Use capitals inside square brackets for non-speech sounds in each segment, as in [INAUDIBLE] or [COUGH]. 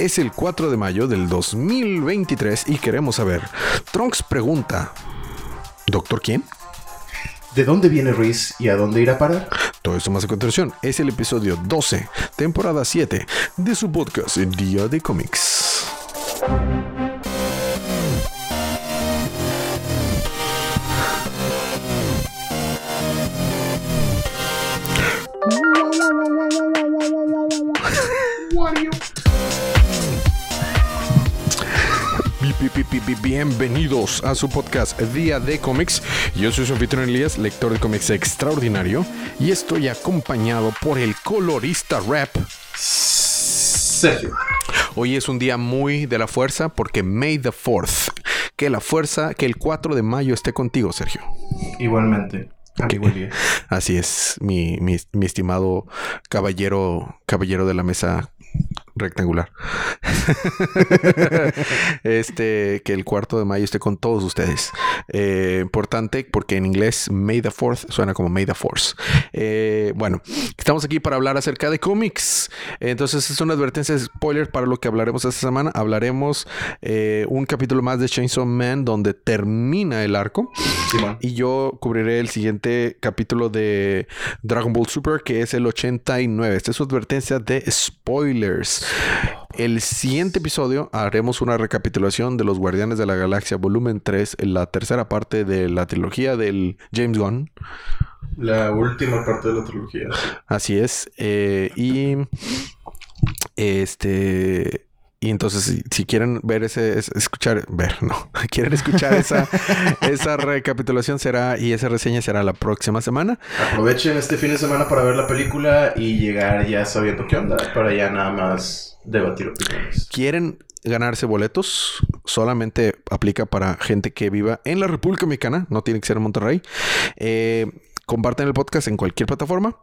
Es el 4 de mayo del 2023 y queremos saber. Trunks pregunta: ¿Doctor quién? ¿De dónde viene Ruiz y a dónde irá a parar? Todo esto más a continuación es el episodio 12, temporada 7 de su podcast Día de Cómics. Bienvenidos a su podcast Día de Cómics. Yo soy su anfitrión Elías, lector de cómics extraordinario, y estoy acompañado por el colorista rap Sergio. Hoy es un día muy de la fuerza porque May the 4th. Que la fuerza, que el 4 de mayo esté contigo, Sergio. Igualmente. Bueno. Así es, mi, mi, mi estimado caballero, caballero de la mesa rectangular. [LAUGHS] este, que el cuarto de mayo esté con todos ustedes. Eh, importante porque en inglés May the Fourth suena como May the Force. Eh, bueno, estamos aquí para hablar acerca de cómics. Entonces es una advertencia de spoiler para lo que hablaremos esta semana. Hablaremos eh, un capítulo más de Chainsaw Man donde termina el arco. y yo cubriré el siguiente capítulo de Dragon Ball Super que es el 89. Esta es su advertencia de spoilers. El siguiente episodio haremos una recapitulación de Los Guardianes de la Galaxia volumen 3, la tercera parte de la trilogía del James Gunn. La última parte de la trilogía. Así es. Eh, y este y entonces, si, quieren ver ese, escuchar, ver, no, [LAUGHS] quieren escuchar esa, [LAUGHS] esa recapitulación será y esa reseña será la próxima semana. Aprovechen este fin de semana para ver la película y llegar ya sabiendo qué onda, para ya nada más debatir opiniones. ¿Quieren ganarse boletos? Solamente aplica para gente que viva en la República Mexicana, no tiene que ser en Monterrey. Eh, comparten el podcast en cualquier plataforma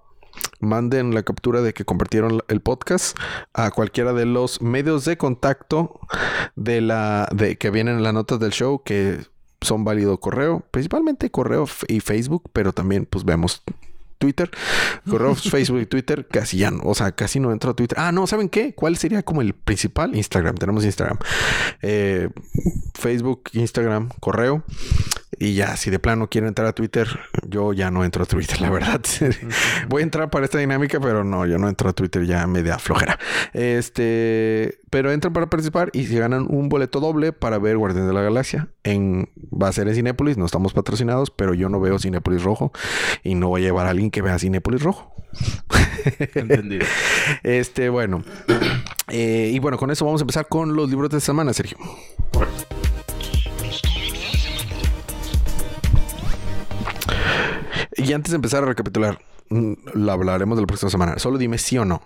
manden la captura de que compartieron el podcast a cualquiera de los medios de contacto de la de que vienen en las notas del show que son válido correo, principalmente correo y Facebook, pero también pues vemos Twitter, correo, [LAUGHS] Facebook y Twitter, casi ya no, o sea, casi no entro a Twitter. Ah, no, ¿saben qué? ¿Cuál sería como el principal? Instagram, tenemos Instagram. Eh, Facebook, Instagram, correo. Y ya, si de plano quieren entrar a Twitter, yo ya no entro a Twitter, la verdad. Voy a entrar para esta dinámica, pero no, yo no entro a Twitter ya media flojera. Este, pero entran para participar y se ganan un boleto doble para ver Guardián de la Galaxia. En, va a ser en Cinépolis, no estamos patrocinados, pero yo no veo Cinépolis rojo y no voy a llevar a alguien que vea Cinépolis rojo. Entendido. [LAUGHS] este, bueno. Eh, y bueno, con eso vamos a empezar con los libros de semana, Sergio. Y antes de empezar a recapitular, mm, lo hablaremos de la próxima semana. Solo dime sí o no.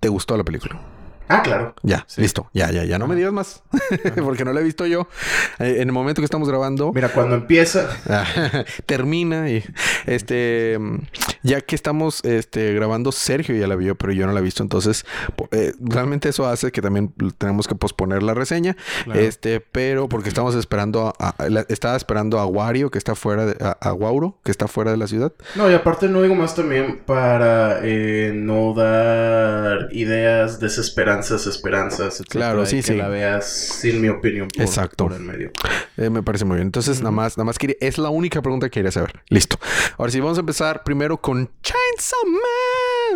¿Te gustó la película? Ah, claro. Ya, listo. Ya, ya, ya no me digas más. [LAUGHS] Porque no la he visto yo. Eh, en el momento que estamos grabando. Mira, cuando empieza. [LAUGHS] termina y este. Ya que estamos este, grabando, Sergio ya la vio, pero yo no la he visto. Entonces, eh, realmente eso hace que también tenemos que posponer la reseña. Este, pero porque estamos esperando a, estaba esperando a Wario, que está fuera de. A, Wauro, que está fuera de la ciudad. No, y aparte no digo más también para eh, no dar ideas desesperadas esperanzas, esperanzas, Claro, sí, que la veas sin mi opinión por, Exacto. el medio. Eh, me parece muy bien. Entonces, nada más, nada más quería, es la única pregunta que quería saber. Listo. Ahora sí, vamos a empezar primero con Chainsaw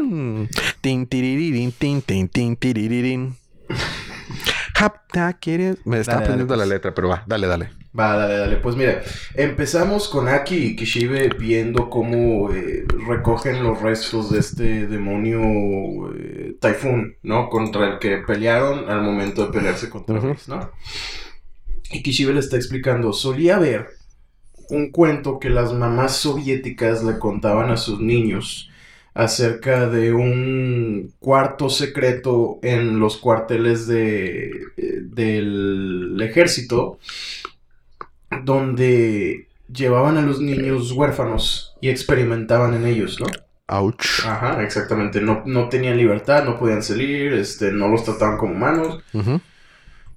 Man. Tin, tin, tin, tin, Me está aprendiendo la pues. letra, pero va, dale, dale. Va, dale, dale. Pues mira, empezamos con Aki y Kishibe viendo cómo eh, recogen los restos de este demonio eh, Typhoon, ¿no? Contra el que pelearon al momento de pelearse contra uh ¿no? Y Kishibe le está explicando, solía ver un cuento que las mamás soviéticas le contaban a sus niños acerca de un cuarto secreto en los cuarteles de, eh, del ejército donde llevaban a los niños huérfanos y experimentaban en ellos, ¿no? Ouch. Ajá, exactamente. No, no tenían libertad, no podían salir, este, no los trataban como humanos.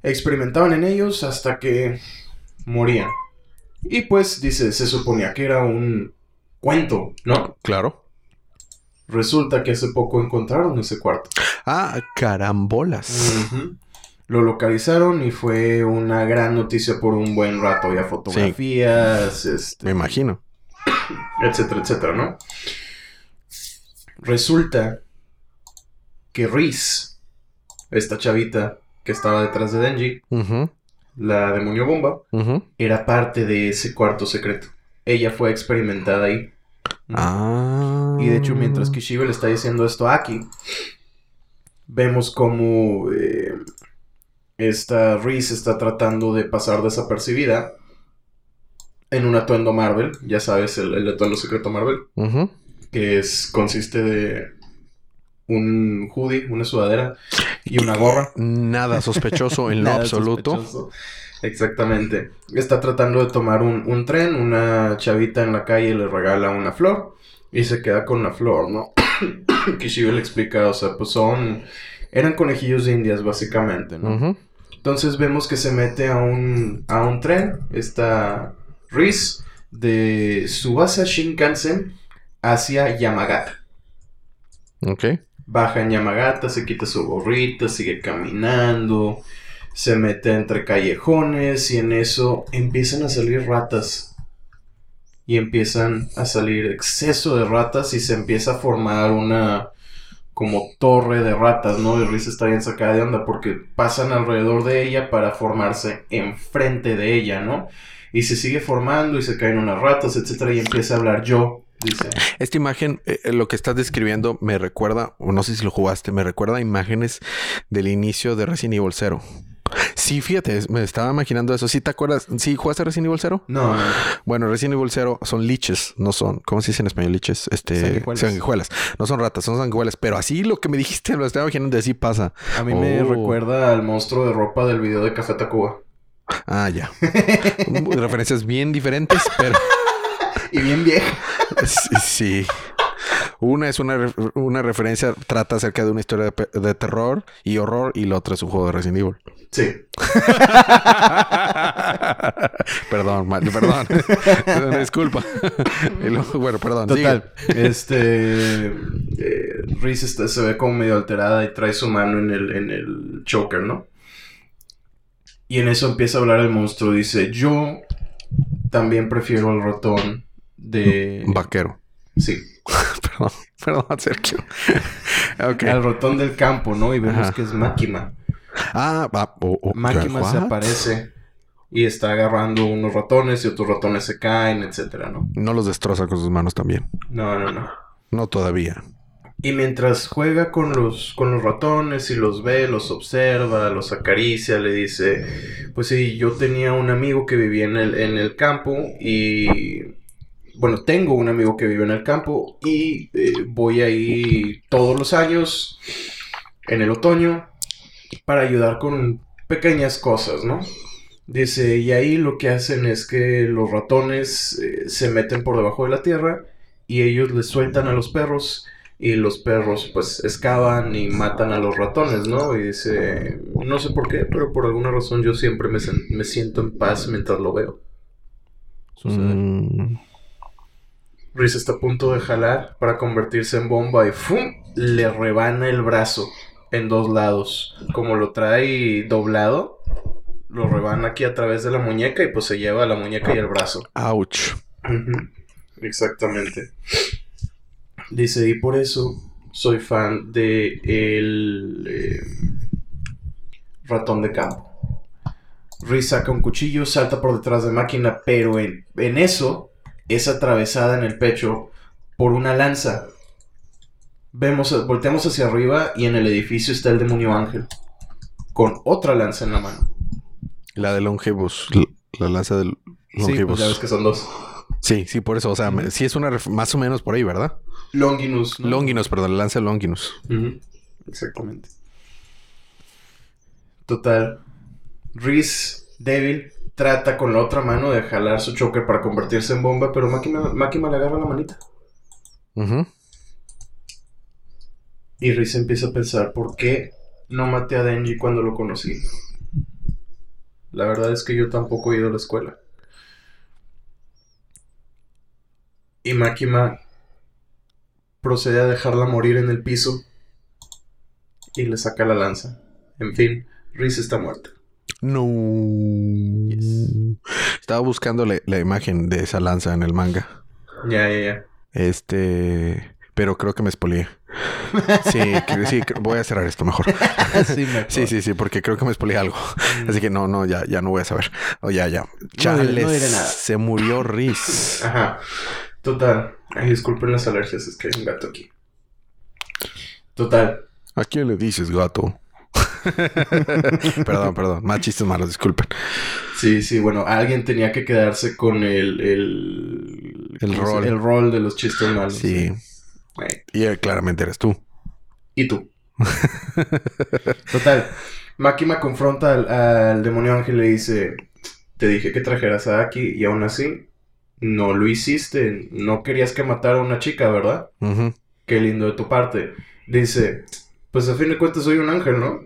Experimentaban en ellos hasta que morían. Y pues, dice, se suponía que era un cuento, ¿no? Claro. Resulta que hace poco encontraron ese cuarto. Ah, carambolas. Lo localizaron y fue una gran noticia por un buen rato. Había fotografías, este, Me imagino. etcétera, etcétera, ¿no? Resulta que Reese, esta chavita que estaba detrás de Denji, la demonio bomba, era parte de ese cuarto secreto. Ella fue experimentada ahí. Ah. Y de hecho, mientras Kishibe le está diciendo esto a Aki, vemos como eh, esta Reese está tratando de pasar desapercibida en un atuendo Marvel, ya sabes, el, el atuendo secreto Marvel, que es, consiste de un hoodie, una sudadera y una gorra. Nada sospechoso en lo [LAUGHS] Nada absoluto. sospechoso. Exactamente. Está tratando de tomar un, un tren, una chavita en la calle le regala una flor y se queda con la flor, ¿no? [COUGHS] Kishibe le explica, o sea, pues son... Eran conejillos de indias, básicamente, ¿no? Entonces vemos que se mete a un, a un tren, esta Reese, de Subasa Shinkansen hacia Yamagata. Ok. Baja en Yamagata, se quita su gorrita, sigue caminando, se mete entre callejones y en eso empiezan a salir ratas. Y empiezan a salir exceso de ratas y se empieza a formar una como torre de ratas, ¿no? Y Riz está bien sacada de onda porque pasan alrededor de ella para formarse enfrente de ella, ¿no? Y se sigue formando y se caen unas ratas, etcétera, y empieza a hablar yo, dice. Esta imagen, eh, eh, lo que estás describiendo, me recuerda, o no sé si lo jugaste, me recuerda a imágenes del inicio de Resident Evil 0. Sí, fíjate, me estaba imaginando eso. ¿Sí te acuerdas? ¿Sí jugaste Resident Evil 0? No, no, Bueno, Resident Evil 0 son liches, no son, ¿cómo se dice en español liches? Este, Sanguijuelas. sanguijuelas. No son ratas, son sanguijuelas. Pero así lo que me dijiste, lo estaba imaginando, así pasa. A mí me Oh. recuerda al monstruo de ropa del video de Café Tacuba. Ah, ya. [LAUGHS] Referencias bien diferentes, pero Y bien vieja. [LAUGHS] sí. sí. Una es una, una referencia, trata acerca de una historia de, de terror y horror, y la otra es un juego de Resident Evil. Sí. [LAUGHS] perdón, ma- perdón. [LAUGHS] Disculpa. [LAUGHS] Luego, bueno, perdón. Total. Este. eh, Reese está- se ve como medio alterada y trae su mano en el, en el choker, ¿no? Y en eso empieza a hablar el monstruo. Dice: Yo también prefiero el ratón de. sigue. Vaquero. Sí. [LAUGHS] Perdón, perdón, Sergio. [LAUGHS] ok. Al ratón del campo, ¿no? Y vemos Ajá. que es Máquima. Ah, va. o- o- Máquima se aparece y está agarrando unos ratones y otros ratones se caen, etcétera, ¿no? No los destroza con sus manos también. No, no, no. No todavía. Y mientras juega con los, con los ratones y los ve, los observa, los acaricia, le dice, pues sí, yo tenía un amigo que vivía en el, en el campo y, bueno, tengo un amigo que vive en el campo y eh, voy ahí todos los años, en el otoño, para ayudar con pequeñas cosas, ¿no? Dice, y ahí lo que hacen es que los ratones eh, se meten por debajo de la tierra y ellos les sueltan a los perros y los perros pues excavan y matan a los ratones, ¿no? Y dice, no sé por qué, pero por alguna razón yo siempre me, me siento en paz mientras lo veo. Suceder. Mm, Reese está a punto de jalar para convertirse en bomba y ¡fum! le rebana el brazo en dos lados. Como lo trae doblado, lo rebana aquí a través de la muñeca y pues se lleva la muñeca y el brazo. ouch. Ujú, Exactamente. Dice, y por eso soy fan de el eh, ratón de campo. Reese saca un cuchillo, salta por detrás de máquina, pero en, en eso es atravesada en el pecho por una lanza. Vemos, volteamos hacia arriba y en el edificio está el demonio ángel. Con otra lanza en la mano. La de Longibus. l- La lanza del Sí, pues ya ves que son dos. Sí, sí, por eso. O sea, me- sí es una más o menos por ahí, ¿verdad? Longinus. ¿no? Longinus, perdón, la lanza de Longinus. Exactamente. Total. Reese, débil, trata con la otra mano de jalar su choker para convertirse en bomba, pero Máquina, Máquina le agarra la manita. Y Reese empieza a pensar, ¿por qué no maté a Denji cuando lo conocí? La verdad es que yo tampoco he ido a la escuela. Y Máquina procede a dejarla morir en el piso y le saca la lanza. En fin, Reese está muerta. No. Estaba buscando la, la imagen de esa lanza en el manga. Ya, ya, ya. Este. Pero creo que me espolié. Sí, que- sí, voy a cerrar esto mejor. [LAUGHS] sí, mejor. Sí, sí, sí, porque creo que me espolié algo. Así que no, no, ya, ya no voy a saber. O ya, ya. No diré- Chales, no diré nada. se murió Riz. Ajá. Total. Ay, disculpen las alergias, es que hay un gato aquí. Total. ¿A quién le dices, gato? [LAUGHS] perdón, perdón. Más chistes malos, disculpen. Sí, sí, bueno, alguien tenía que quedarse con el... El, El ¿cómo se- rol. El rol de los chistes malos. Sí. Y eh, claramente eres tú. ¿Y tú? Total. Máquina confronta al, al demonio ángel y le dice: Te dije que trajeras a Aki y aún así no lo hiciste. No querías que matara a una chica, ¿verdad? Qué lindo de tu parte. Dice: Pues a fin de cuentas soy un ángel, ¿no?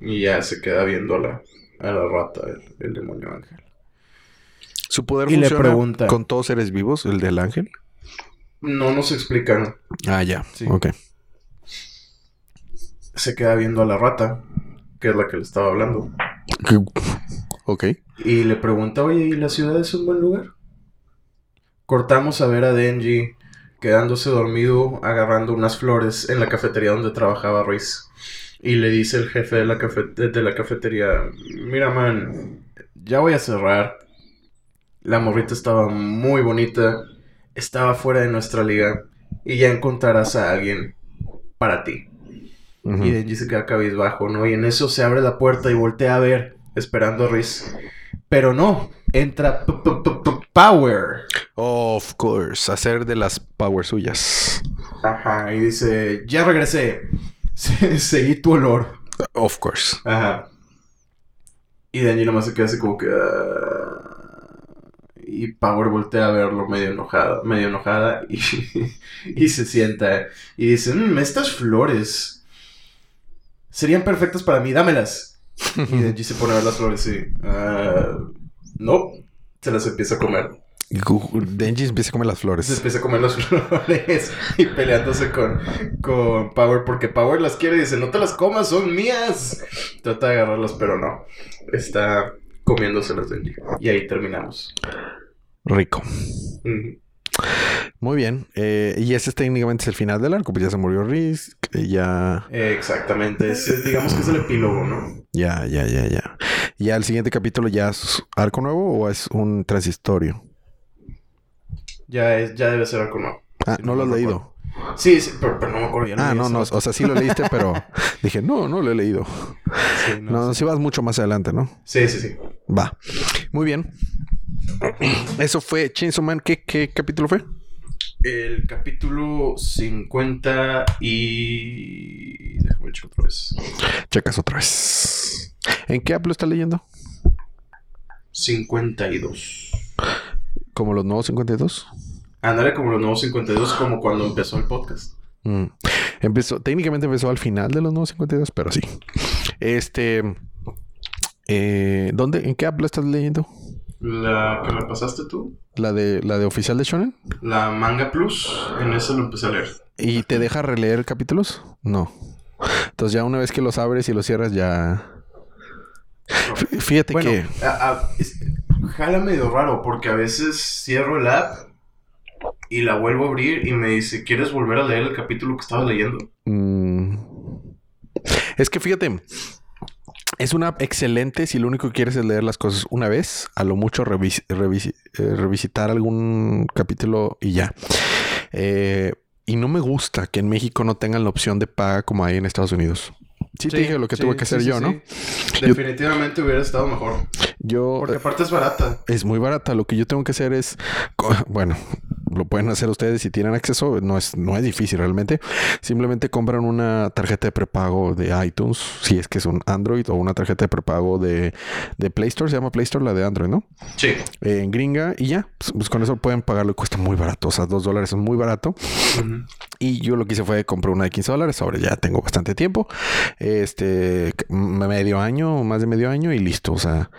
Y ya se queda viendo a la, a la rata, el, el demonio ángel. ¿Su poder Y le funciona pregunta- con todos seres vivos, el del ángel? No nos explican. Ah, ya. Sí. Ok. Se queda viendo a la rata, que es la que le estaba hablando. Ok. Y le pregunta, oye, ¿y la ciudad es un buen lugar? Cortamos a ver a Denji quedándose dormido agarrando unas flores en la cafetería donde trabajaba Reese. Y le dice el jefe de la, cafe- de la cafetería, mira man, ya voy a cerrar. La morrita estaba muy bonita, estaba fuera de nuestra liga y ya encontrarás a alguien para ti. Ujú. Y Denji se queda cabizbajo, ¿no? Y en eso se abre la puerta y voltea a ver, esperando a Reese. Pero no, entra P- P- P- P- Power. Of course. Hacer de las power suyas. Ajá, y dice, ya regresé. Se- Seguí tu olor. Of course. Ajá. Y Denji nomás se queda así como que... ah, Y Power voltea a verlo medio enojada, medio enojada y, [LAUGHS] y se sienta y dice, "Mm, estas flores serían perfectas para mí, dámelas. Y [LAUGHS] Denji se pone a ver las flores y... "Ah, no, se las empieza a comer. Denji empieza a comer las Se flores. empieza a comer las [LAUGHS] flores y peleándose con, con Power porque Power las quiere y dice, no te las comas, son mías. Trata de agarrarlas, pero no. Está comiéndoselas Denji. Y ahí terminamos. Rico. Muy bien. Eh, y ese técnicamente es el final del arco. Pues ya se murió Riz. Ya, Exactamente. Es- digamos que es el epílogo, ¿no? ya, ya, ya, ya. ¿Ya el siguiente capítulo ya es arco nuevo o es un transistorio? Ya, es, ya debe ser algo nuevo. Ah, no lo has leído. Sí, sí, pero, pero no me acuerdo. Ya Ah, no, no. O sea, sí lo leíste, pero [LAUGHS] dije, no, no lo he leído. Sí, no, No, sí. si vas mucho más adelante, ¿no? sí, sí, sí. Va. Muy bien. [CLEARS THROAT] Eso fue Chainsaw Man. ¿Qué, qué capítulo fue? El capítulo 50 y... Déjame checar otra vez. Checas otra vez. ¿En qué app lo estás leyendo? 52. ¿Como los nuevos 52? Ándale como los nuevos 52, como cuando empezó el podcast. Mm. Empezó, técnicamente empezó al final de los nuevos 52, pero sí. Este. eh, ¿Dónde? ¿En qué app lo estás leyendo? La que me pasaste tú, ¿La de, la de oficial de Shonen? la Manga Plus, en eso lo empecé a leer. ¿Y te deja releer capítulos? No. Entonces ya una vez que los abres y los cierras ya... Fí- Fíjate Bueno, que... a- a- es- jala medio raro porque a veces cierro el app y la vuelvo a abrir y me dice, ¿quieres volver a leer el capítulo que estabas leyendo? mm, es que fíjate... Es una excelente si lo único que quieres es leer las cosas una vez, a lo mucho revis- eh, revisitar algún capítulo y ya. Eh, y no me gusta que en México no tengan la opción de paga como hay en Estados Unidos. Sí, te dije lo que sí, tuve que hacer sí, yo. ¿no? Definitivamente hubiera estado mejor. Yo... Porque aparte es barata. es muy barata. Lo que yo tengo que hacer es, bueno, lo pueden hacer ustedes si tienen acceso. No es, no es difícil realmente. Simplemente compran una tarjeta de prepago de iTunes, si es que es un Android, o una tarjeta de prepago de, de Play Store. Se llama Play Store la de Android, ¿no? Sí. Eh, en gringa y ya, pues, pues con eso pueden pagarlo y cuesta muy barato. O sea, dos dólares es muy barato. Y yo lo que hice fue comprar una de 15 dólares. Ahora ya tengo bastante tiempo. Este, medio año, más de medio año y listo. O sea,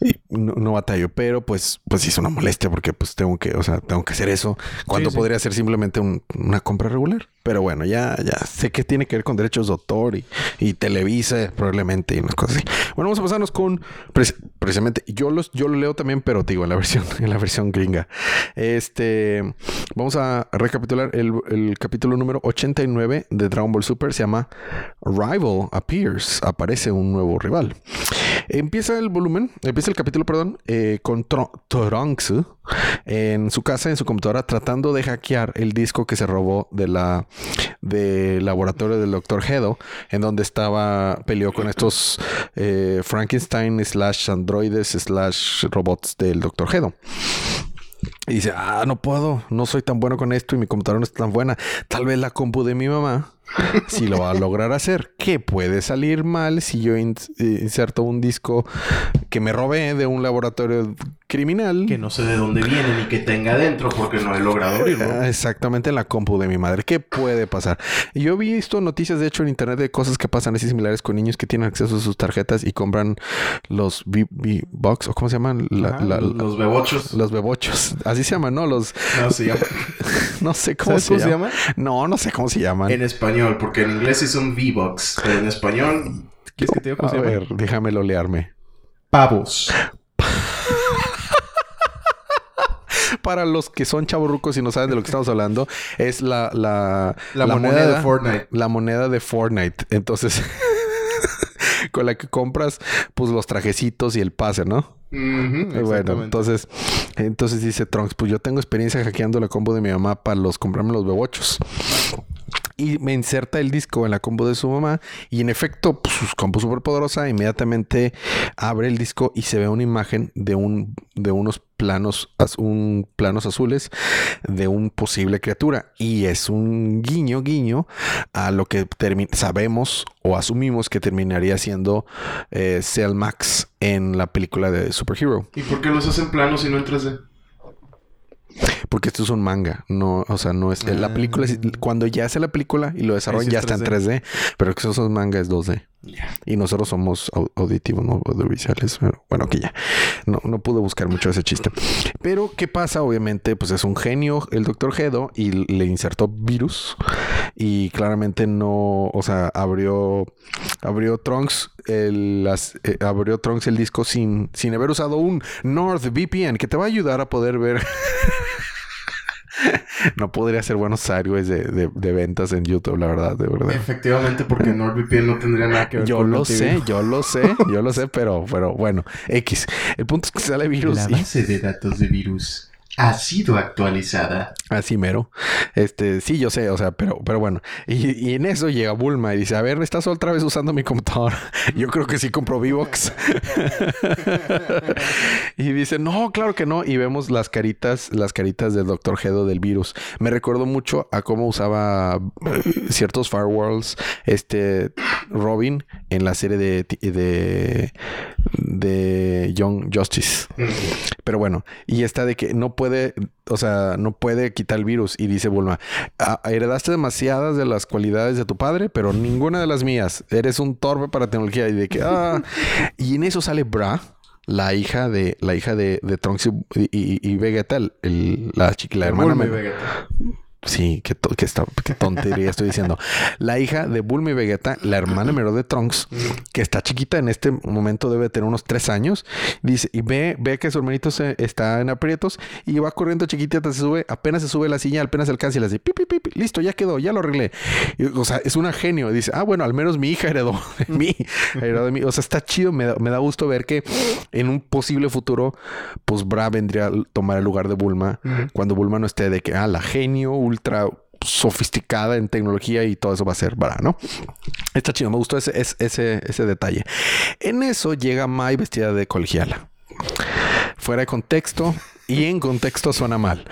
y, no, no batallo, pero pues, pues sí es una molestia porque pues tengo que, o sea, tengo que hacer eso cuando Sí, sí. podría ser simplemente un- una compra regular. Pero bueno, ya, ya sé que tiene que ver con derechos de autor y, y Televisa probablemente y unas cosas así. Bueno, vamos a pasarnos con precisamente, yo los, yo lo leo también, pero digo, en la [LAUGHS] versión, en la versión gringa. Este, vamos a recapitular el, el capítulo número 89 de Dragon Ball Super. Se llama Rival Appears. Aparece un nuevo rival. Empieza el volumen, empieza el capítulo, perdón, eh, con Tro- Trunks en su casa, en su computadora, tratando de hackear el disco que se robó de la del laboratorio del Dr. Hedo, en donde estaba peleó con estos eh, Frankenstein slash androides slash robots del Dr. Hedo. Y dice, ah, no puedo, no soy tan bueno con esto y mi computadora no es tan buena. Tal vez la compu de mi mamá si lo va a lograr hacer. ¿Qué puede salir mal si yo eh, inserto un disco que me robé de un laboratorio criminal? Que no sé de dónde viene ni que tenga dentro porque no he logrado abrirlo. Ah, Exactamente en la compu de mi madre. ¿Qué puede pasar? Yo he visto noticias, de hecho, en internet de cosas que pasan así similares con niños que tienen acceso a sus tarjetas y compran los V-Box o cómo se llaman? La- Ajá, la- los bebochos. los bebochos. Así se llaman, ¿no? Los... No, se llama. [LAUGHS] No sé cómo, ¿Sabes se, cómo se llaman. llama? No, no sé cómo se llaman. En español, porque en inglés sí son V-Bucks. Pero en español. ¿Quieres que te diga cómo A se llama? ver, déjamelo learme. Pavos. Para los que son chavorrucos y no saben de lo que estamos hablando, es la, la, La, moneda, de Fortnite. La moneda de Fortnite. Entonces, [LAUGHS] con la que compras, pues los trajecitos y el pase, ¿no? Bueno, entonces, entonces dice Trunks, pues yo tengo experiencia hackeando la combo de mi mamá para los comprarme los bebochos. Y me inserta el disco en la combo de su mamá. Y en efecto, pues, su combo súper poderosa. Inmediatamente abre el disco y se ve una imagen de un de unos planos, un planos azules de un posible criatura. Y es un guiño, guiño a lo que sabemos o asumimos que terminaría siendo eh, Cell Max en la película de Superhero. ¿Y por qué los hacen planos y no en 3D? Porque esto es un manga, no, o sea, no es la película. es- cuando ya hace la película y lo desarrollan, sí ya es está en 3D. 3D, pero que esos manga es 2D. Y nosotros somos au- auditivos, no audiovisuales. Pero bueno, que ya. No, no pude buscar mucho ese chiste. Pero, ¿qué pasa? Obviamente, pues es un genio el doctor Gedo y le insertó virus. Y claramente no, o sea, abrió, abrió Trunks el, eh, abrió Trunks el disco sin, sin haber usado un NordVPN que te va a ayudar a poder ver. [LAUGHS] [LAUGHS] no podría ser buenos sideways de, de, de ventas en YouTube, la verdad, de verdad. Efectivamente, porque NordVPN no tendría nada que ver Yo con lo contigo. sé, yo lo sé, yo lo [LAUGHS] sé, pero, pero bueno, X. El punto es que sale virus La y base de datos de virus ha sido actualizada. así mero. Este, sí, yo sé, o sea, pero, pero bueno. Y, y en eso llega Bulma y dice, a ver, ¿estás otra vez usando mi computadora? [LAUGHS] Yo creo que sí compro Vivox. [LAUGHS] y dice, no, claro que no. Y vemos las caritas, las caritas del Dr. Gedo del virus. Me recuerdo mucho a cómo usaba eh, ciertos firewalls, este Robin en la serie de, de, de Young Justice. Pero bueno, y está de que no puede, o sea, no puede quitar el virus. Y dice Bulma, "Ah, heredaste demasiadas de las cualidades de tu padre, pero ninguna de las mías. Eres un torpe para tecnología. Y de que, ah. [LAUGHS] Y en eso sale Bra, la hija de, la hija de, de Trunks y, y- y Vegeta, el- la, chiqui- la hermana. Bulma y Vegeta. Sí, qué, qué, está- qué tontería estoy diciendo. La hija de Bulma y Vegeta, la hermana menor de Trunks, que está chiquita en este momento, debe tener unos tres años. Dice, y ve, ve que su hermanito se, está en aprietos y va corriendo chiquitita, se sube, apenas se sube la silla, apenas alcanza y le dice, pi, pi, pi, listo, ya quedó, ya lo arreglé. Y, o sea, es una genio. Dice, ah, bueno, al menos mi hija heredó de mí. [LAUGHS] Heredó de mí. O sea, está chido. Me da, me da gusto ver que en un posible futuro, pues Bra vendría a tomar el lugar de Bulma cuando Bulma no esté de que, ah, la genio ultra sofisticada en tecnología y todo eso va a ser Bra, ¿no? Está chido, me gustó ese, ese, ese, ese detalle. En eso llega Mai vestida de colegiala. Fuera de contexto y en contexto suena mal.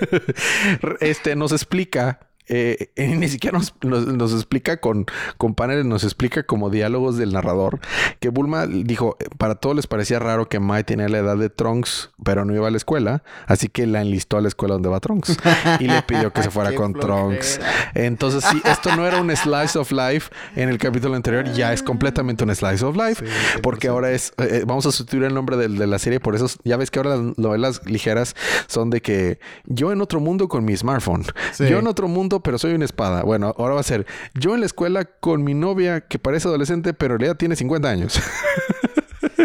[LAUGHS] este nos explica eh, [LAUGHS] ni siquiera nos, nos- nos explica con, con paneles, nos explica como diálogos del narrador que Bulma dijo, eh, para todos les parecía raro que Mai tenía la edad de Trunks, pero no iba a la escuela, así que la enlistó a la escuela donde va Trunks y le pidió que se fuera [LAUGHS] con Trunks. Entonces, sí, esto no era un slice of life en el capítulo anterior, ya es completamente un slice of life, Sí, porque 100%. ahora es, eh, vamos a sustituir el nombre del- de, la serie, por eso ya ves que ahora las novelas ligeras son de que yo en otro mundo con mi smartphone, Sí. yo en otro mundo pero soy una espada. Bueno, ahora va a ser yo en la escuela con mi novia que parece adolescente pero en realidad tiene 50 años. [LAUGHS]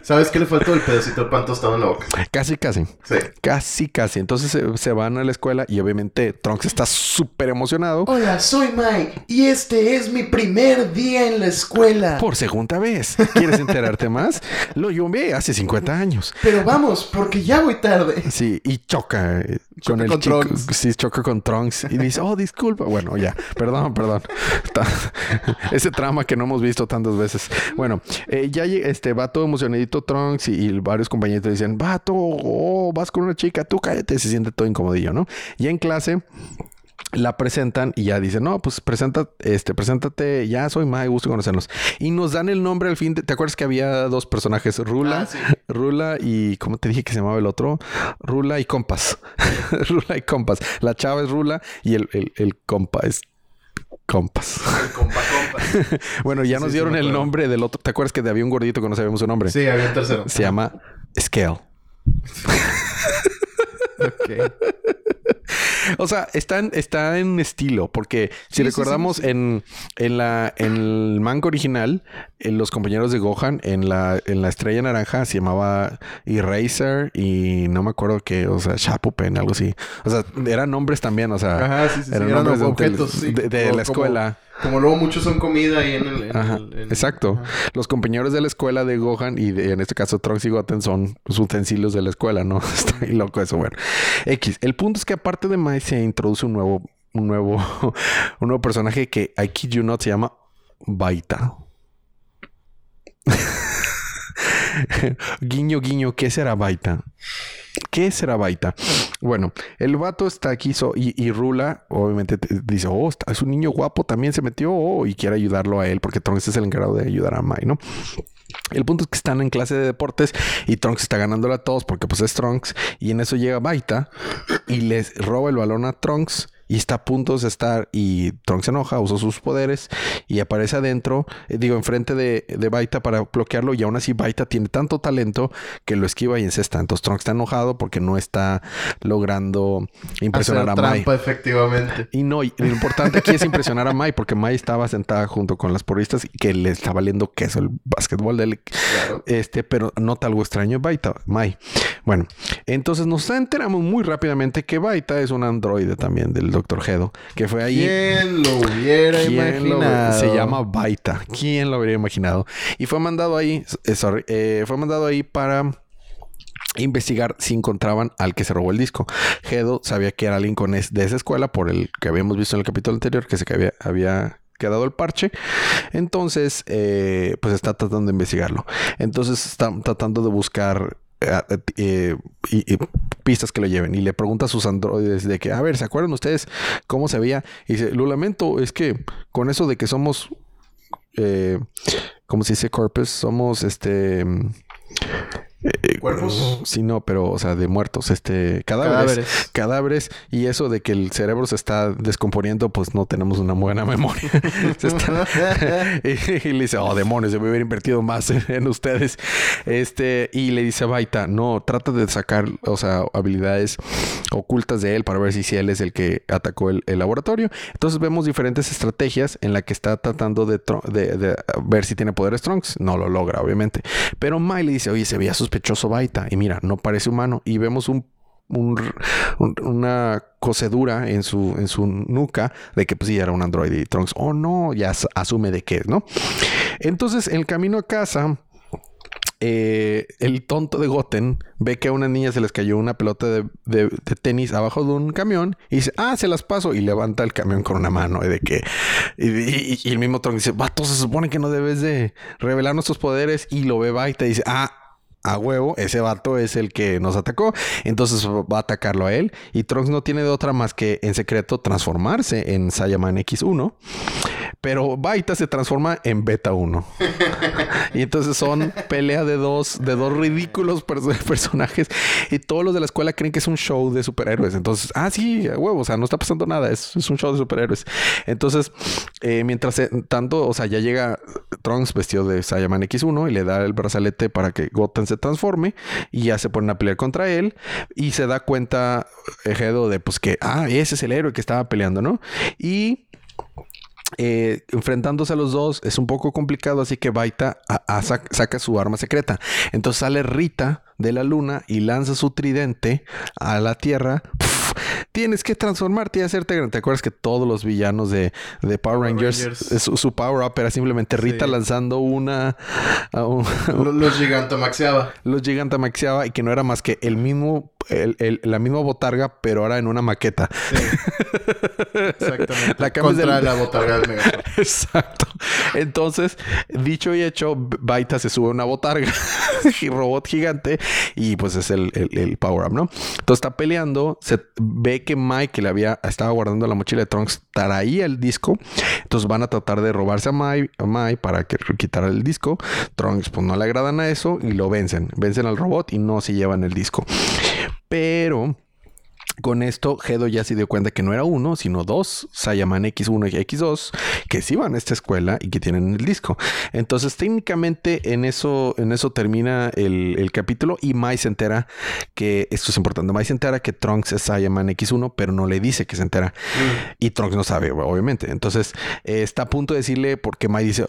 ¿Sabes qué le faltó? El pedacito de pan tostado en la boca. casi, casi. Sí. Casi, casi. Entonces se, se van a la escuela y obviamente Trunks está súper emocionado. Hola, soy Mike y este es mi primer día en la escuela. Por segunda vez. ¿Quieres enterarte más? Lo vi hace 50 años. Pero vamos, porque ya voy tarde. Sí, y choca, eh, Choca con el con chico. Trunks. Sí, choca con Trunks y dice, oh, disculpa. Bueno, ya, perdón, perdón. [LAUGHS] Ese trama que no hemos visto tantas veces. Bueno, eh, ya este, va todo Trunks y, y varios compañeros dicen, vato, oh, vas con una chica, tú cállate. Se siente todo incomodillo, ¿no? Ya en clase la presentan y ya dicen, no, pues presenta, este, preséntate, ya soy Mai, gusto conocernos. Y nos dan el nombre al fin. de- ¿Te acuerdas que había dos personajes? Rula, Ah, sí. Rula y, ¿cómo te dije que se llamaba el otro? Rula y Compas. [LAUGHS] Rula y Compas. La chava es Rula y el, el, el compa es Compas. El compa. [LAUGHS] bueno, ya Sí, nos dieron el nombre del otro. ¿Te acuerdas que había un gordito que no sabíamos su nombre? Sí, había un tercero. Se llama Scale. [LAUGHS] Ok. O sea, está en, está en estilo, porque si Sí, recordamos sí, sí. En, en la en el manga original, en los compañeros de Gohan en la en la estrella naranja se llamaba Eraser y no me acuerdo qué, o sea, Shapupen, algo así. O sea, eran nombres también, o sea, Ajá, sí, sí, sí. eran Eran nombres de, objetos, de- la escuela. Como, luego muchos son comida ahí en el... en Ajá, el- en- exacto. Ajá. Los compañeros de la escuela de Gohan y de- en este caso Trunks y Goten son los utensilios de la escuela, ¿no? [LAUGHS] Está ahí loco eso, bueno. X. El punto es que aparte de Mai se introduce un nuevo, un nuevo, [LAUGHS] un nuevo personaje que I kid you not se llama Baita. [LAUGHS] guiño, guiño, ¿qué será Baita? ¿Qué será Baita? Bueno, el vato está aquí y, Rula, obviamente, te- dice: Oh, es un niño guapo, también se metió oh", y quiere ayudarlo a él porque Trunks es el encargado de ayudar a Mai, ¿no? El punto es que están en clase de deportes y Trunks está ganándole a todos porque pues es Trunks y en eso llega Baita y les roba el balón a Trunks y está a punto de estar y Trunks se enoja, usa sus poderes y aparece adentro, eh, digo, enfrente de, de Baita para bloquearlo y aún así Baita tiene tanto talento que lo esquiva y encesta. Entonces Trunks está enojado porque no está logrando impresionar Hacer a Mai. trampa, efectivamente. Y no, y lo importante aquí es impresionar a Mai, porque Mai estaba sentada junto con las porristas y que le está valiendo queso el básquetbol de él. Claro. Este, pero nota algo extraño Baita, Mai. Bueno, entonces nos enteramos muy rápidamente que Baita es un androide también del Dr. Gedo, que fue ahí. ¿Quién lo hubiera ¿Quién lo- imaginado? se llama Baita. ¿Quién lo habría imaginado? Y fue mandado ahí, eh, sorry, eh, fue mandado ahí para investigar si encontraban al que se robó el disco. Gedo sabía que era alguien con es- de esa escuela por el que habíamos visto en el capítulo anterior, que se que había, había quedado el parche. Entonces, eh, pues está tratando de investigarlo. Entonces está tratando de buscar eh, eh, pistas que lo lleven y le pregunta a sus androides de que, a ver, ¿se acuerdan ustedes cómo se veía? Y dice, lo lamento, es que con eso de que somos, eh, ¿cómo se dice? Corpus, somos este... eh, ¿Cuerpos? Sí, no, pero, o sea, de muertos, este, cadáveres, Cadáveres. cadáveres, y eso de que el cerebro se está descomponiendo, pues no tenemos una buena memoria. [LAUGHS] Está- [LAUGHS] y, y le dice, oh, demonios, debe haber invertido más en, en ustedes. Este, y le dice a Baita, no, trata de sacar, o sea, habilidades ocultas de él para ver si, si él es el que atacó el, el laboratorio. Entonces vemos diferentes estrategias en la que está tratando de, tro- de- de ver si tiene poderes Trunks. No lo logra, obviamente. Pero Mai le dice, oye, se veía sospechoso Baita. Y mira, no parece humano. Y vemos un un- un- una cocedura en su, en su nuca de que pues sí era un androide y Trunks, oh no, ya as- asume de qué es, ¿no? Entonces, en el camino a casa, eh, el tonto de Goten ve que a una niña se les cayó una pelota de, tenis abajo de un camión y dice, ah, se las paso y levanta el camión con una mano y de que y, el mismo Trunks dice, vato, se supone que no debes de revelar nuestros poderes y lo ve Baita y dice, ah, a huevo, ese vato es el que nos atacó. Entonces va a atacarlo a él. Y Trunks no tiene de otra más que en secreto transformarse en Saiyaman X1. Pero Baita se transforma en Beta 1. [LAUGHS] y entonces son pelea de dos, de dos ridículos [LAUGHS] personajes. Y todos los de la escuela creen que es un show de superhéroes. Entonces, ah, sí, a huevo, o sea, no está pasando nada. Es, un show de superhéroes. Entonces, eh, mientras tanto, o sea, ya llega Trunks vestido de Saiyaman X1 y le da el brazalete para que Goten se transforme y ya se ponen a pelear contra él y se da cuenta Ejedo de pues que, ah, ese es el héroe que estaba peleando, ¿no? Y eh, enfrentándose a los dos es un poco complicado, así que Baita saca su arma secreta. Entonces sale Rita de la luna y lanza su tridente a la tierra tienes que transformarte y hacerte grande. ¿Te acuerdas que todos los villanos de, de Power Rangers, Su, power up era simplemente Rita lanzando una... los gigantamaxeaba. [LAUGHS] Los gigantamaxeaba y que no era más que el mismo, el, la misma botarga, pero ahora en una maqueta. Sí. Exactamente. [LAUGHS] La Contra [LAUGHS] la botarga del Exacto. Entonces, dicho y hecho, Baita se sube a una botarga [LAUGHS] y robot gigante y pues es el, el power up, ¿no? Entonces está peleando, se ve que Mike, le había, estaba guardando la mochila de Trunks, traía el disco. Entonces van a tratar de robarse a Mike, a para que quitara el disco. Trunks pues no le agradan a eso y lo vencen. Vencen al robot y no se llevan el disco. Pero con esto, Gedo ya se dio cuenta que no era uno, sino dos Saiyaman X1 y X2 que sí van a esta escuela y que tienen el disco. Entonces, técnicamente en eso, en eso termina el, capítulo y Mai se entera que esto es importante. Mai se entera que Trunks es Saiyaman X1, pero no le dice que se entera. Mm. Y Trunks no sabe, obviamente. Entonces, eh, está a punto de decirle, porque Mai dice: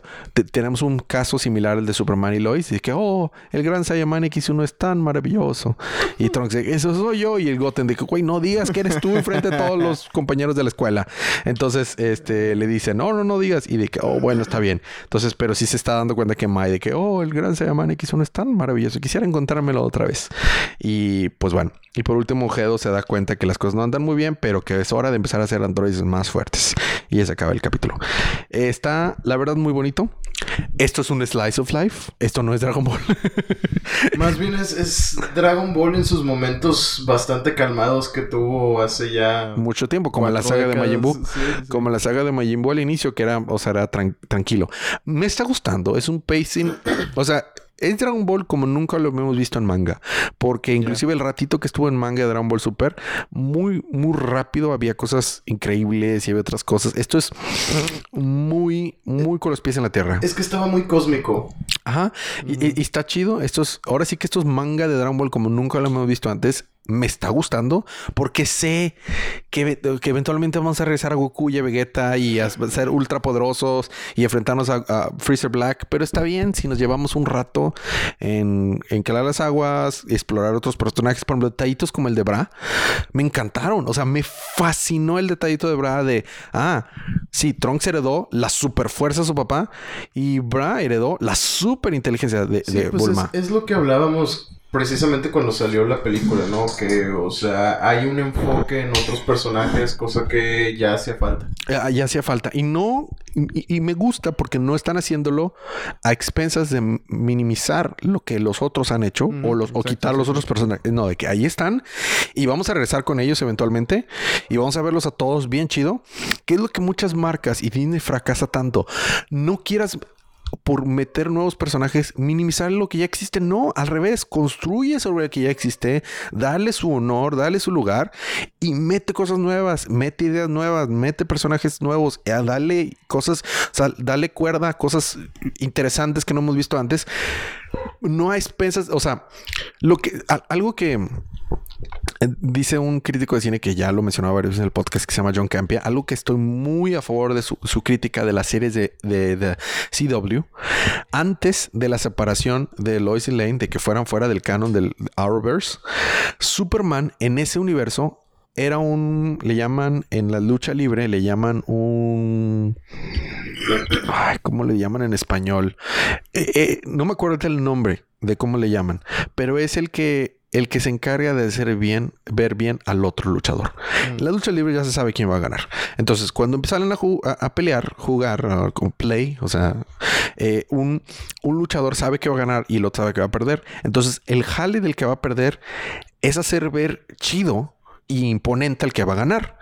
Tenemos un caso similar al de Superman y Lois. Y que, oh, el gran Saiyaman X1 es tan maravilloso. Y Trunks dice: Eso soy yo. Y el Goten dice: Güey, no digas que eres tú frente a todos los compañeros de la escuela. Entonces, este, le dice, no, no, no digas. Y de que, oh, bueno, está bien. Entonces, pero sí se está dando cuenta que Mai, de que, oh, el gran Saiyaman X1 es tan maravilloso. Quisiera encontrármelo otra vez. Y pues bueno. Y por último, Gedo se da cuenta que las cosas no andan muy bien, pero que es hora de empezar a hacer androides más fuertes. Y ya se acaba el capítulo. Está, la verdad, muy bonito. Esto es un slice of life. Esto no es Dragon Ball. [LAUGHS] Más bien es, Dragon Ball en sus momentos bastante calmados que tuvo hace ya... Mucho tiempo, como la saga de Majin Buu. Como la saga de Majin Buu al inicio, que era, o sea, era tranquilo. Me está gustando. Es un pacing... O sea, es Dragon Ball como nunca lo hemos visto en manga. Porque inclusive el ratito que estuvo en manga de Dragon Ball Super, muy, muy rápido había cosas increíbles y había otras cosas. Esto es muy, muy con los pies en la tierra. Es que estaba muy cósmico. Ajá. y, está chido. Esto es, ahora sí que esto es manga de Dragon Ball como nunca lo hemos visto antes me está gustando porque sé que, eventualmente vamos a regresar a Goku y a Vegeta y a ser ultra poderosos y enfrentarnos a, Freezer Black. Pero está bien si nos llevamos un rato en, en calar las aguas, explorar otros personajes. Por ejemplo, detallitos como el de Bra me encantaron. O sea, me fascinó el detallito de Bra de ah, sí, Trunks heredó la super fuerza de su papá y Bra heredó la super inteligencia de, pues Bulma. es lo que hablábamos precisamente cuando salió la película, ¿no? Que, o sea, hay un enfoque en otros personajes, cosa que ya hacía falta. Ah, ya hacía falta. Y no, y, me gusta porque no están haciéndolo a expensas de minimizar lo que los otros han hecho o, los, o quitar los otros personajes. No, de que ahí están y vamos a regresar con ellos eventualmente y vamos a verlos a todos bien chido. Que es lo que muchas marcas y Disney fracasa tanto. No quieras por meter nuevos personajes, minimizar lo que ya existe. No, al revés, construye sobre lo que ya existe, dale su honor, dale su lugar y mete cosas nuevas, mete ideas nuevas, mete personajes nuevos, eh, dale cosas, dale cuerda cosas interesantes que no hemos visto antes. No hay expensas, o sea, lo que, algo que dice un crítico de cine que ya lo mencionaba varios en el podcast que se llama John Campia, algo que estoy muy a favor de su, crítica de las series de, de, CW. Antes de la separación de Lois y Lane, de que fueran fuera del canon del Arrowverse, Superman en ese universo era un, le llaman en la lucha libre, le llaman un... ¿Cómo le llaman en español? Eh, eh, no me acuerdo el nombre de cómo le llaman, pero es el que el que se encarga de hacer bien, ver bien al otro luchador. En la lucha libre ya se sabe quién va a ganar. Entonces, cuando salen a, a, pelear, jugar, con play, o sea, eh, un, un luchador sabe que va a ganar y el otro sabe que va a perder. Entonces, el jale del que va a perder es hacer ver chido y imponente al que va a ganar.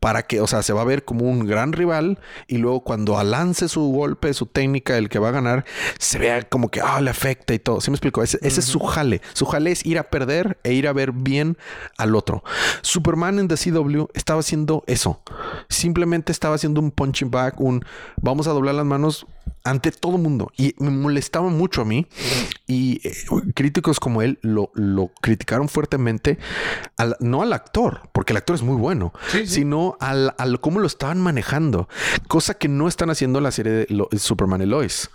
Para que, o sea, se va a ver como un gran rival y luego cuando lance su golpe, su técnica, el que va a ganar, se vea como que, ah, le afecta y todo. ¿Sí me explico? Ese, es su jale. Su jale es ir a perder e ir a ver bien al otro. Superman en The CW estaba haciendo eso. Simplemente estaba haciendo un punching back, un vamos a doblar las manos ante todo mundo. Y me molestaba mucho a mí. Y eh, críticos como él lo, lo criticaron fuertemente, al, no al actor, porque el actor es muy bueno, sino al, al, cómo lo estaban manejando, cosa que no están haciendo la serie de Superman y Lois.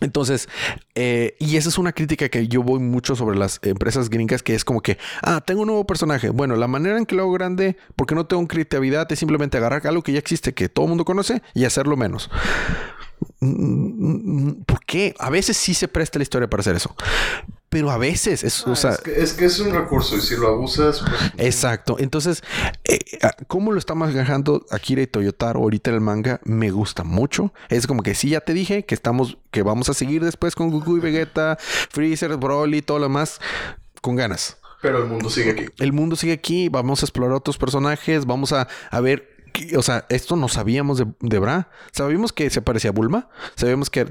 Entonces, eh, y esa es una crítica que yo voy mucho sobre las empresas gringas, que es como que, ah, tengo un nuevo personaje. Bueno, la manera en que lo hago grande, porque no tengo creatividad, es simplemente agarrar algo que ya existe, que todo el mundo conoce, y hacerlo menos. ¿Por qué? A veces sí se presta la historia para hacer eso. Pero a veces es, o ah, sea, es, que, es, un recurso y si lo abusas. Pues, exacto. Entonces, eh, ah, ¿cómo lo está manejando Akira y Toyotaro ahorita en el manga? Me gusta mucho. Es como que sí, ya te dije que estamos, que vamos a seguir después con Goku y Vegeta, Freezer, Broly y todo lo demás con ganas. Pero el mundo sigue aquí. El mundo sigue aquí. Vamos a explorar otros personajes. Vamos a, a ver o sea, esto no sabíamos de, de, Bra. Sabíamos que se parecía a Bulma. Sabíamos que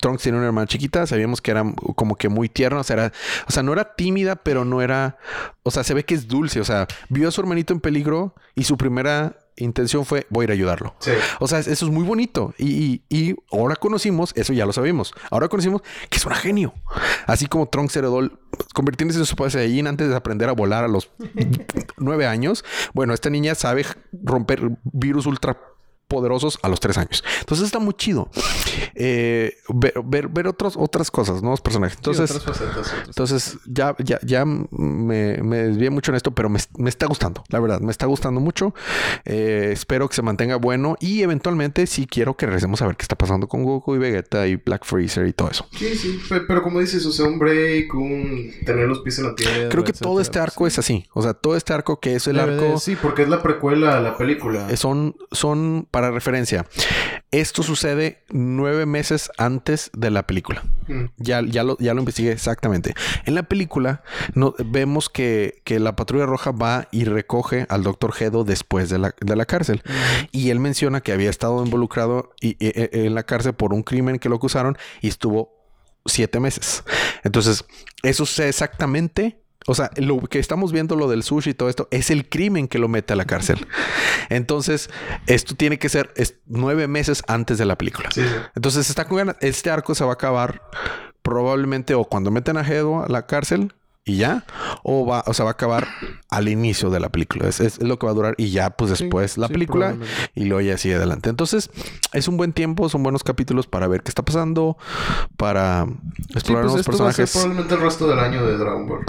Trunks tiene una hermana chiquita. Sabíamos que era como que muy tierno. O sea, era, o sea, no era tímida, pero no era. O sea, se ve que es dulce. O sea, vio a su hermanito en peligro y su primera intención fue voy a ir a ayudarlo. O sea, eso es muy bonito. Y, y, ahora conocimos, eso ya lo sabemos, ahora conocimos que es un genio. Así como Trunks heredó convirtiéndose en su Saiyajin antes de aprender a volar a los [LAUGHS] nueve años. Bueno, esta niña sabe romper virus ultra poderosos a los tres años. Entonces está muy chido eh, ver, ver, otros, otras cosas, nuevos personajes. Entonces, entonces ya, ya, ya me, me desvié mucho en esto, pero me, está gustando, la verdad, me está gustando mucho. Eh, espero que se mantenga bueno y eventualmente sí quiero que regresemos a ver qué está pasando con Goku y Vegeta y Black Freezer y todo eso. Sí, sí, pero como dices, o sea, un break, un tener los pies en la tierra. Creo que todo este arco es así, o sea, todo este arco que es el arco. Sí, porque es la precuela a la película. Son, son para referencia, esto sucede nueve meses antes de la película. Mm. Ya, ya, lo, ya lo investigué exactamente. En la película no, vemos que, la patrulla roja va y recoge al doctor Gedo después de la, cárcel. Mm. Y él menciona que había estado involucrado y, en la cárcel por un crimen que lo acusaron y estuvo siete meses. Entonces, eso sucede exactamente o sea, lo que estamos viendo, lo del sushi y todo esto, es el crimen que lo mete a la cárcel. Entonces, esto tiene que ser nueve meses antes de la película. Entonces, está con Este arco se va a acabar probablemente o cuando meten a Hedo a la cárcel y ya, o va, o sea, va a acabar al inicio de la película. Es, lo que va a durar y ya, pues después la película y luego ya sigue adelante. Entonces, es un buen tiempo, son buenos capítulos para ver qué está pasando, para explorar pues nuevos personajes. probablemente el resto del año de Dragon Ball.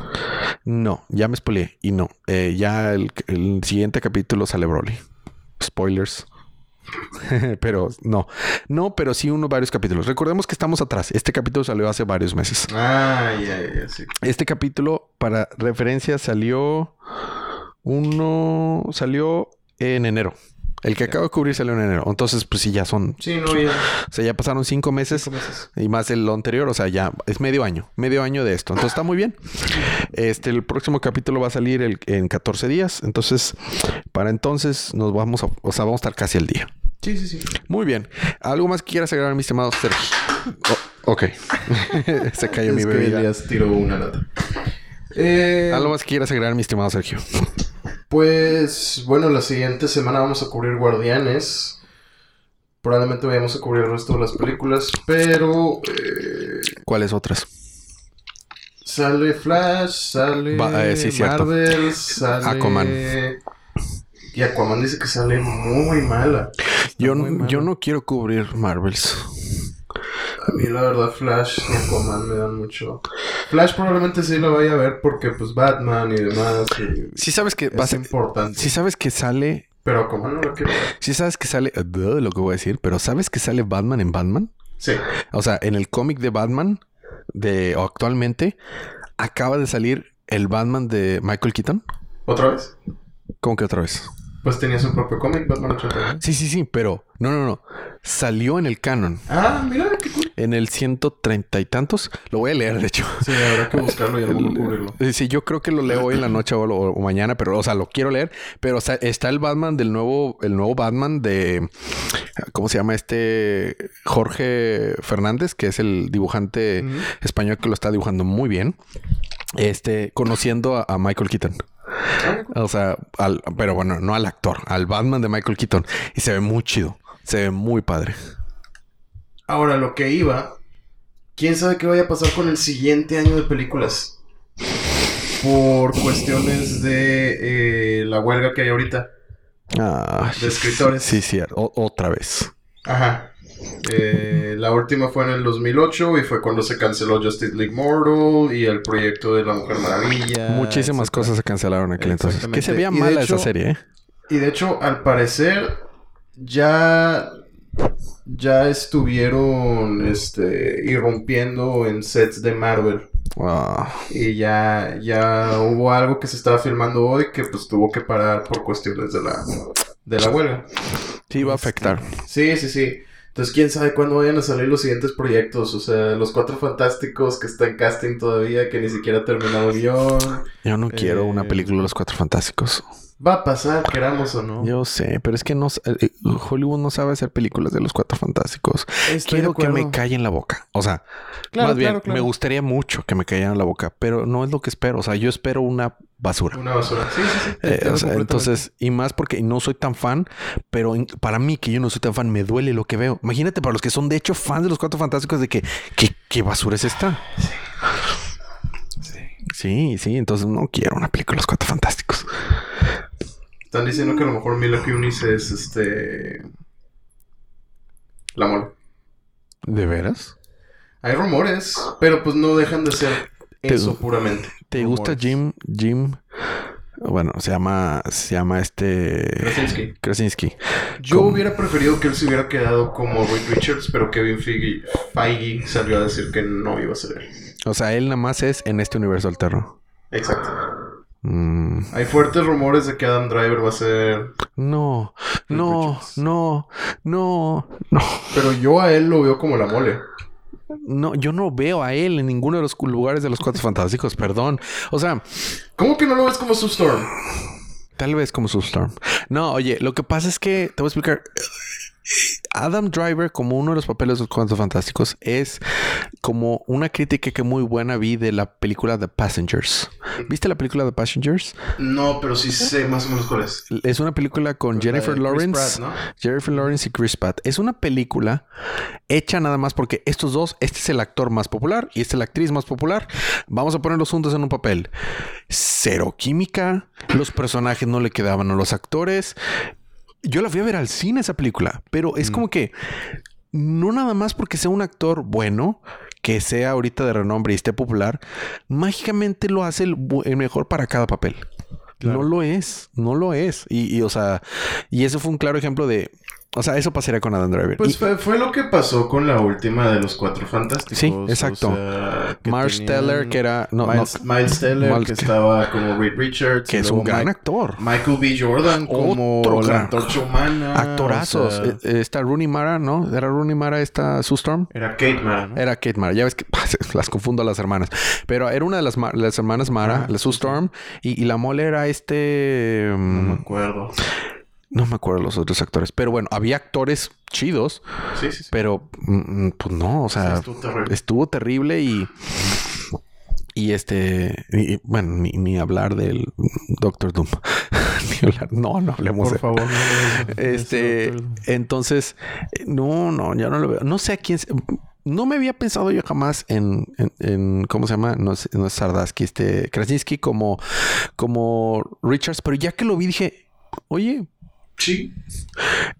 No, ya me spoileé y no. Eh, ya el, el siguiente capítulo sale Broly. Spoilers. [LAUGHS] pero no, no, pero sí unos varios capítulos. Recordemos que estamos atrás. Este capítulo salió hace varios meses. Ah, ya, ya, sí. Este capítulo, para referencia, salió uno, salió en enero. El que acabo de cubrir salió en enero. Entonces, pues sí, ya son. Sí, no, ya. O sea, ya pasaron cinco meses, Y más el lo anterior. O sea, ya es medio año. Medio año de esto. Entonces está muy bien. Este, el próximo capítulo va a salir el, en 14 días. Entonces, para entonces nos vamos a. O sea, vamos a estar casi al día. Sí, sí, sí. Muy bien. ¿Algo más que quieras agregar, mi estimado Sergio? Oh, ok. [LAUGHS] Se cayó mi bebida. Tiró una lata. Eh, ¿Algo más que quieras agregar, mi estimado Sergio? Pues, bueno, la siguiente semana vamos a cubrir Guardianes. Probablemente vayamos a cubrir el resto de las películas, pero... Eh, ¿Cuáles otras? Sale Flash, sale eh, Marvel, sale... Aquaman. Y Aquaman dice que sale muy mala. Yo, yo no quiero cubrir Marvels. A mí la verdad Flash y Aquaman me dan mucho. Flash probablemente sí lo vaya a ver porque pues Batman y demás. Si sabes que es importante. Si sabes que sale. Pero Aquaman no lo quiero ver. Si sabes que sale. lo que voy a decir. Pero sabes que sale Batman en Batman. Sí. O sea, en el cómic de Batman de o actualmente acaba de salir el Batman de Michael Keaton. ¿Otra vez? ¿Cómo que otra vez? Pues tenía su propio cómic, Batman 89. Sí, sí, sí, pero no, no, no. Salió en el canon. Ah, mira, qué cool. En el ciento treinta y tantos. Lo voy a leer, de hecho. Sí, habrá que buscarlo y algo cubrirlo. Eh, Sí, yo creo que lo leo hoy en la noche o, mañana, pero, o sea, lo quiero leer. Pero, o sea, está el Batman del nuevo, el nuevo Batman de, ¿cómo se llama este? Jorge Fernández, que es el dibujante español que lo está dibujando muy bien. Este, conociendo a, a Michael Keaton. O sea, al- pero bueno, no al actor, al Batman de Michael Keaton. Y se ve muy chido. Se ve muy padre. Ahora, lo que iba. ¿Quién sabe qué vaya a pasar con el siguiente año de películas? Por cuestiones de eh, la huelga que hay ahorita. Ah, De escritores. Sí, sí, o- otra vez. Ajá. Eh, la última fue en el 2008 y fue cuando se canceló Justice League Mortal y el proyecto de la Mujer Maravilla. Muchísimas cosas se cancelaron en aquel entonces. Que se veía mala esa serie, ¿eh? Y de hecho, al parecer, ya, ya estuvieron este, irrumpiendo en sets de Marvel. Y ya, ya hubo algo que se estaba filmando hoy que pues tuvo que parar por cuestiones de la, de la huelga. sí, va a afectar. Sí, sí, sí. Entonces, quién sabe cuándo vayan a salir los siguientes proyectos. O sea, los cuatro fantásticos que está en casting todavía, que ni siquiera ha terminado el guion. Yo no quiero una Eh, película de los Cuatro Fantásticos. Va a pasar, queramos o no. Yo sé, pero es que no, eh, Hollywood no sabe hacer películas de los Cuatro Fantásticos. Estoy Quiero que me callen la boca. O sea, Claro, más bien, claro, claro. me gustaría mucho que me callaran la boca, pero no es lo que espero. O sea, yo espero una basura. Una basura. Sí, sí, sí. Eh, o sea, entonces, y más porque no soy tan fan, pero para mí que yo no soy tan fan, me duele lo que veo. Imagínate para los que son de hecho fans de los Cuatro Fantásticos de que, ¿qué, qué basura es esta? Sí. Sí, sí, entonces no quiero una película de los Cuatro Fantásticos. Están diciendo que a lo mejor Mila Kunis es este. La mole. ¿De veras? Hay rumores, pero pues no dejan de ser eso puramente. ¿Te gusta. Jim? Jim. Bueno, se llama. Se llama este. Krasinski. Krasinski. Yo hubiera preferido que él se hubiera quedado como Reed Richards, pero Kevin Feige, Feige salió a decir que no iba a ser él. O sea, él nada más es en este universo alterno. Exacto. Mm, Hay fuertes rumores de que Adam Driver va a ser. no, no, no, no, no. Pero yo a él lo veo como la mole. No, yo no veo a él en ninguno de los lugares de los cuatro fantásticos, perdón. O sea, ¿Cómo que no lo ves como Sue Storm? tal vez como Storm. No, oye, lo que pasa es que te voy a explicar. Adam Driver, como uno de los papeles de los fantásticos, es como una crítica que muy buena vi de la película The Passengers. ¿Viste la película The Passengers? No, pero sí sé más o menos cuál es. Es una película con Jennifer Lawrence. Pratt, ¿no? Jennifer Lawrence y Chris Pratt. Es una película hecha nada más porque estos dos, este es el actor más popular y esta es la actriz más popular. Vamos a ponerlos juntos en un papel. Cero química, los personajes no le quedaban a los actores. Yo la fui a ver al cine esa película, pero es como que no nada más porque sea un actor bueno, que sea ahorita de renombre y esté popular, mágicamente lo hace el, mejor para cada papel. Claro. No lo es, no lo es. Y, y, o sea, y eso fue un claro ejemplo de, o sea, eso pasaría con Adam Driver. Pues Y fue, fue lo que pasó con la última de los Cuatro Fantásticos. Sí, o exacto. sea, que Mars tenían Teller, que era, no, no, Miles, Miles Teller, Miles- que estaba como Reed Richards. que es un gran Mike- actor. Michael B. Jordan como Otro la gran- antorcha humana. Actorazos. o sea, Eh, eh, está Rooney Mara, ¿no? Era Rooney Mara esta Sue Storm. era Kate Mara, ¿no? Era Kate Mara. Ya ves que [LAUGHS] las confundo a las hermanas. Pero era una de las, ma- las hermanas Mara, Ah, la Sue. Storm. Y, y la mole era este... No mm, me acuerdo. No me acuerdo los otros actores. Pero bueno, había actores chidos. Sí, sí, sí. Pero mm, mm, pues no, o sea... Estuvo terrible. estuvo terrible y... Y este... y- bueno, ni, ni hablar del Doctor Doom. [LAUGHS] ni hablar... No, no hablemos Por de... favor, no. [LAUGHS] Este, entonces, eh, no, no, ya no lo veo. No sé a quién. se- No me había pensado yo jamás en, en, en- ¿cómo se llama? No es, no es Sardaski, este Krasinski como, como Richards, pero ya que lo vi dije, oye, Sí.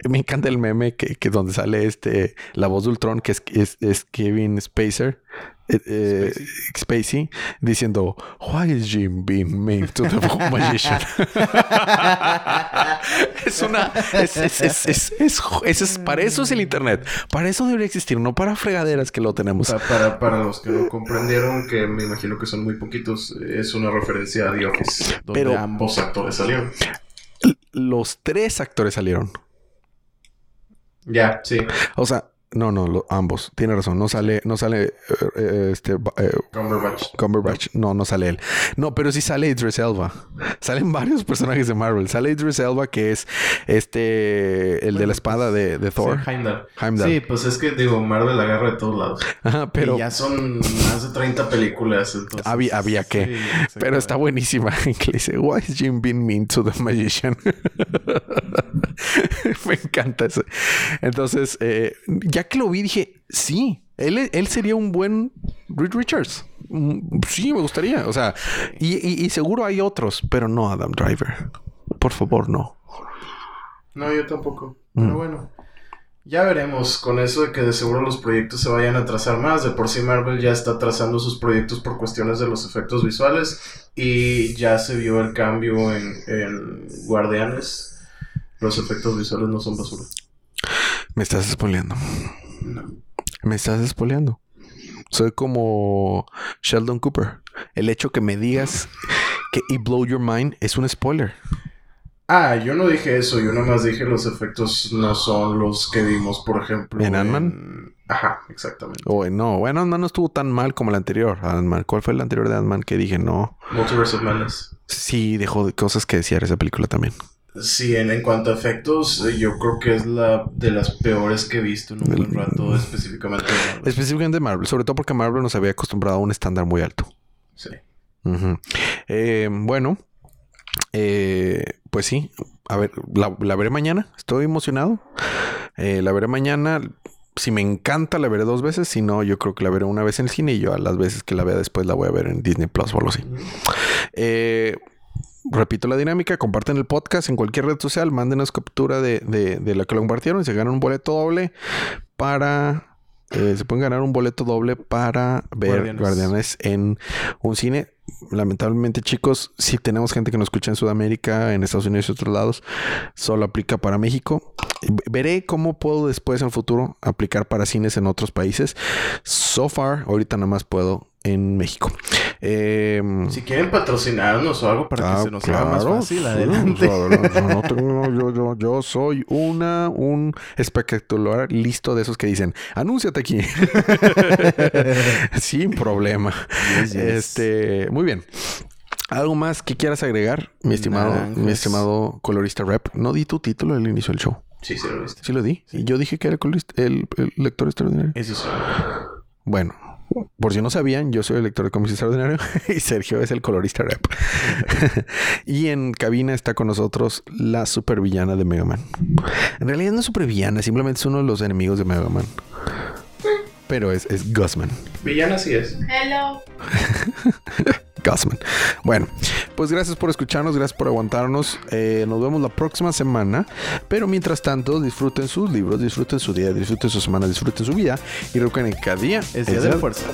Me encanta el meme que, que donde sale este la voz de Ultron, que es, es, es Kevin Spacer. eh, eh, Spacey diciendo Why is Jim being made to the [LAUGHS] magician? [LAUGHS] es una es, es, es, es, es- es- es- para eso es el internet. Para eso debería existir, no para fregaderas que lo tenemos. Pa- Para, para los que no comprendieron, que me imagino que son muy poquitos, es una referencia a Office, donde Pero- ambos actores salieron. Los tres actores salieron. Ya, sí. O sea, no, no, lo- ambos. Tiene razón. No sale, no sale eh, eh, este eh, Cumberbatch. Cumberbatch. No, no sale él. No, pero sí sale Idris Elba. Salen [LAUGHS] varios personajes de Marvel. Sale Idris Elba, que es este el de la espada de, de Thor. Sí, Heimdall. Heimdall. Sí, pues es que digo, Marvel la agarra de todos lados. Ajá, pero Y ya son más de 30 películas. Entonces, Había- había que. Sí, Pero está buenísima. [LAUGHS] Que dice, Why is Jim being mean to the magician? [LAUGHS] Me encanta eso. Entonces, eh, ya que lo vi, dije, sí, él, él sería un buen Reed Richards. Mm, Sí, me gustaría. O sea, y, y- y seguro hay otros, pero no Adam Driver. Por favor, no. No, yo tampoco. Mm. Pero bueno. Ya veremos con eso de que de seguro los proyectos se vayan a trazar más. De por sí Marvel ya está trazando sus proyectos por cuestiones de los efectos visuales. Y ya se vio el cambio en, en Guardianes. Los efectos visuales no son basura. Me estás spoileando. No. Me estás spoileando. Soy como Sheldon Cooper. El hecho que me digas que It Blow Your Mind es un spoiler. Ah, yo no dije eso. Yo nomás dije los efectos no son los que vimos, por ejemplo. ¿En Ant-Man? Ajá, exactamente. O no, bueno, no, no estuvo tan mal como el anterior. Ant-Man. ¿Cuál fue el anterior de Ant-Man que dije no? Multiverse of Madness. Sí, dejó de cosas que decía esa película también. Sí, en, en cuanto a efectos, eh, yo creo que es la de las peores que he visto en un buen rato, específicamente. de Marvel. Específicamente Marvel, sobre todo porque Marvel nos había acostumbrado a un estándar muy alto. Sí. Ujú. Eh, bueno, eh, pues sí. A ver, la, la veré mañana. Estoy emocionado. Eh, la veré mañana. Si me encanta, la veré dos veces. Si no, yo creo que la veré una vez en el cine y yo a las veces que la vea después la voy a ver en Disney Plus o algo así. Eh, repito la dinámica, comparten el podcast en cualquier red social, mándenos captura de, de, de la que lo compartieron y se ganan un boleto doble para... eh, se pueden ganar un boleto doble para ver Guardianes. Guardianes en un cine. Lamentablemente, chicos, si tenemos gente que nos escucha en Sudamérica, en Estados Unidos y otros lados, solo aplica para México. Veré cómo puedo después en el futuro aplicar para cines en otros países. So far, ahorita nada más puedo en México. Eh, Si quieren patrocinarnos o algo para Ah, que se nos haga más claro, fácil, sí, adelante. o sea, yo, no tengo- yo, yo- yo soy una, un espectacular listo de esos que dicen, anúnciate aquí. [LAUGHS] Sin problema. Yes, yes. Este, muy bien. ¿Algo más que quieras agregar, mi estimado, Naranjas. mi estimado colorista rep? No di tu título al inicio del show. Sí, sí, lo viste. Sí lo di. Yo dije que era el, colorista- el- el lector extraordinario. Eso. Bueno, por si no sabían, yo soy el lector de cómics extraordinario [LAUGHS] y Sergio es el colorista rap. [LAUGHS] y en cabina está con nosotros la supervillana de Mega Man. En realidad no es supervillana, simplemente es uno de los enemigos de Mega Man. Pero es, es Gusman. Villana sí es. Hello. [LAUGHS] Gusman. Bueno, pues gracias por escucharnos, gracias por aguantarnos. Eh, nos vemos la próxima semana. Pero mientras tanto, disfruten sus libros, disfruten su día, disfruten su semana, disfruten su vida. Y recuerden que cada día Es Día de la Fuerza.